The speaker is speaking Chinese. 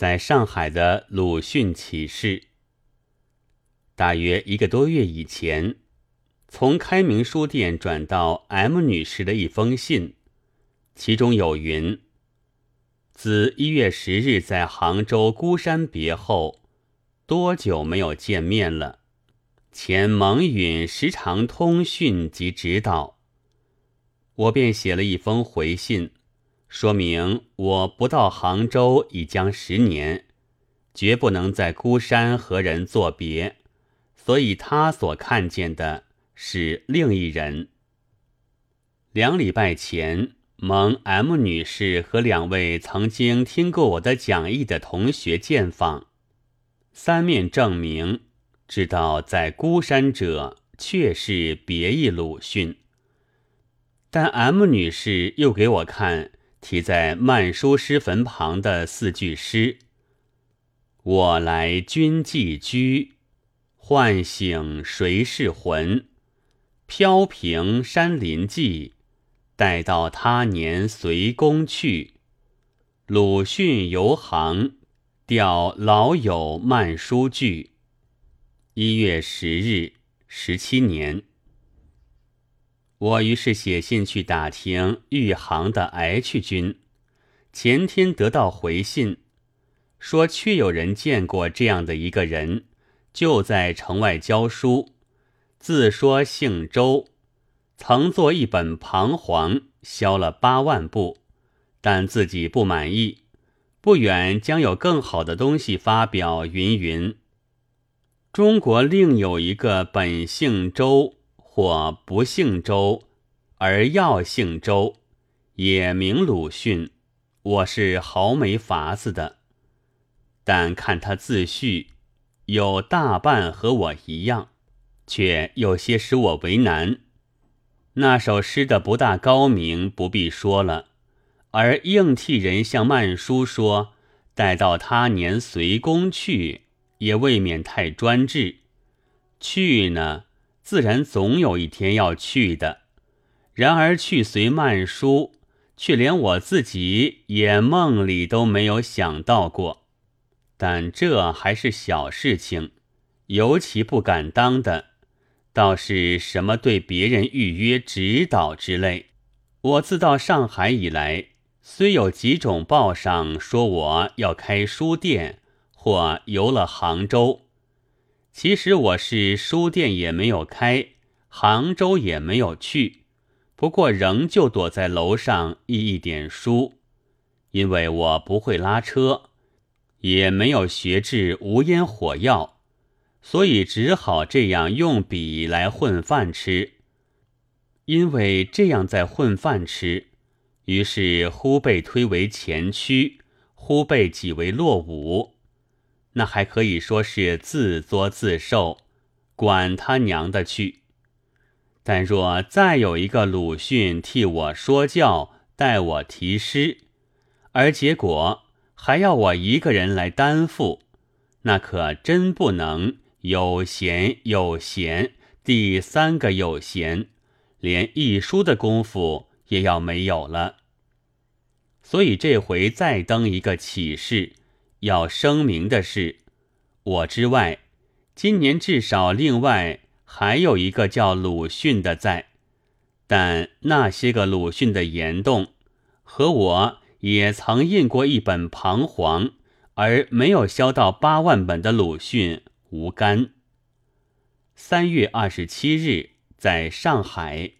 在上海的鲁迅启事。大约一个多月以前，从开明书店转到 M 女士的一封信，其中有云：“自一月十日在杭州孤山别后，多久没有见面了？前蒙允时常通讯及指导。”我便写了一封回信，说明我不到杭州已将十年，绝不能在孤山和人作别。所以他所看见的是另一人。两礼拜前，蒙 M 女士和两位曾经听过我的讲义的同学见访，三面证明，知道在孤山者确是别一鲁迅。但 M 女士又给我看题在曼殊师坟旁的四句诗：“我来君寄居。”唤醒谁是魂？飘萍山林际，待到他年随公去。鲁迅游行，调老友慢书句。一月十日，十七年。我于是写信去打听豫杭的 H 君，前天得到回信，说确有人见过这样的一个人。就在城外教书，自说姓周，曾做一本《彷徨》，销了八万部，但自己不满意，不远将有更好的东西发表。云云。中国另有一个本姓周或不姓周，而要姓周，也名鲁迅，我是毫没法子的，但看他自序。有大半和我一样，却有些使我为难。那首诗的不大高明，不必说了；而硬替人向曼殊说，待到他年随公去，也未免太专制。去呢，自然总有一天要去的。然而去随曼殊，却连我自己也梦里都没有想到过。但这还是小事情，尤其不敢当的，倒是什么对别人预约指导之类。我自到上海以来，虽有几种报上说我要开书店，或游了杭州，其实我是书店也没有开，杭州也没有去，不过仍旧躲在楼上译一点书，因为我不会拉车。也没有学制无烟火药，所以只好这样用笔来混饭吃。因为这样在混饭吃，于是忽被推为前驱，忽被挤为落伍。那还可以说是自作自受，管他娘的去！但若再有一个鲁迅替我说教，代我题诗，而结果。还要我一个人来担负，那可真不能有闲有闲，第三个有闲，连一书的功夫也要没有了。所以这回再登一个启示，要声明的是，我之外，今年至少另外还有一个叫鲁迅的在，但那些个鲁迅的言动和我。也曾印过一本《彷徨》，而没有销到八万本的鲁迅无干。三月二十七日，在上海。